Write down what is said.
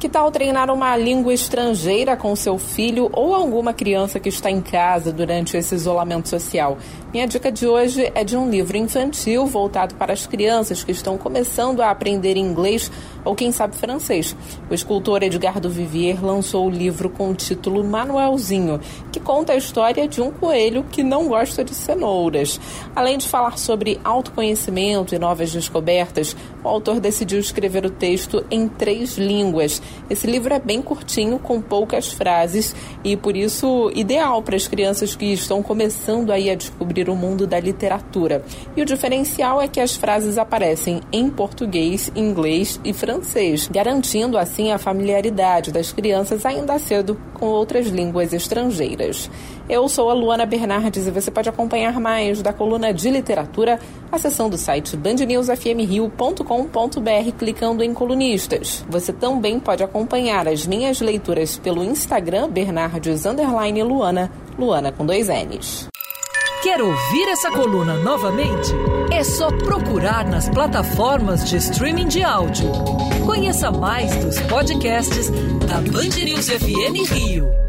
Que tal treinar uma língua estrangeira com seu filho ou alguma criança que está em casa durante esse isolamento social? Minha dica de hoje é de um livro infantil voltado para as crianças que estão começando a aprender inglês ou quem sabe francês. O escultor Edgardo Vivier lançou o livro com o título Manuelzinho, que conta a história de um coelho que não gosta de cenouras. Além de falar sobre autoconhecimento e novas descobertas, o autor decidiu escrever o texto em três línguas. Esse livro é bem curtinho, com poucas frases e por isso ideal para as crianças que estão começando aí a descobrir o mundo da literatura. E o diferencial é que as frases aparecem em português, inglês e francês, garantindo assim a familiaridade das crianças ainda cedo com outras línguas estrangeiras. Eu sou a Luana Bernardes e você pode acompanhar mais da coluna de literatura acessando o site bandnewsfmrio.com.br clicando em colunistas. Você também pode acompanhar as minhas leituras pelo Instagram Bernardes Luana, Luana com dois N's. Quer ouvir essa coluna novamente? É só procurar nas plataformas de streaming de áudio. Conheça mais dos podcasts da Band News FM Rio.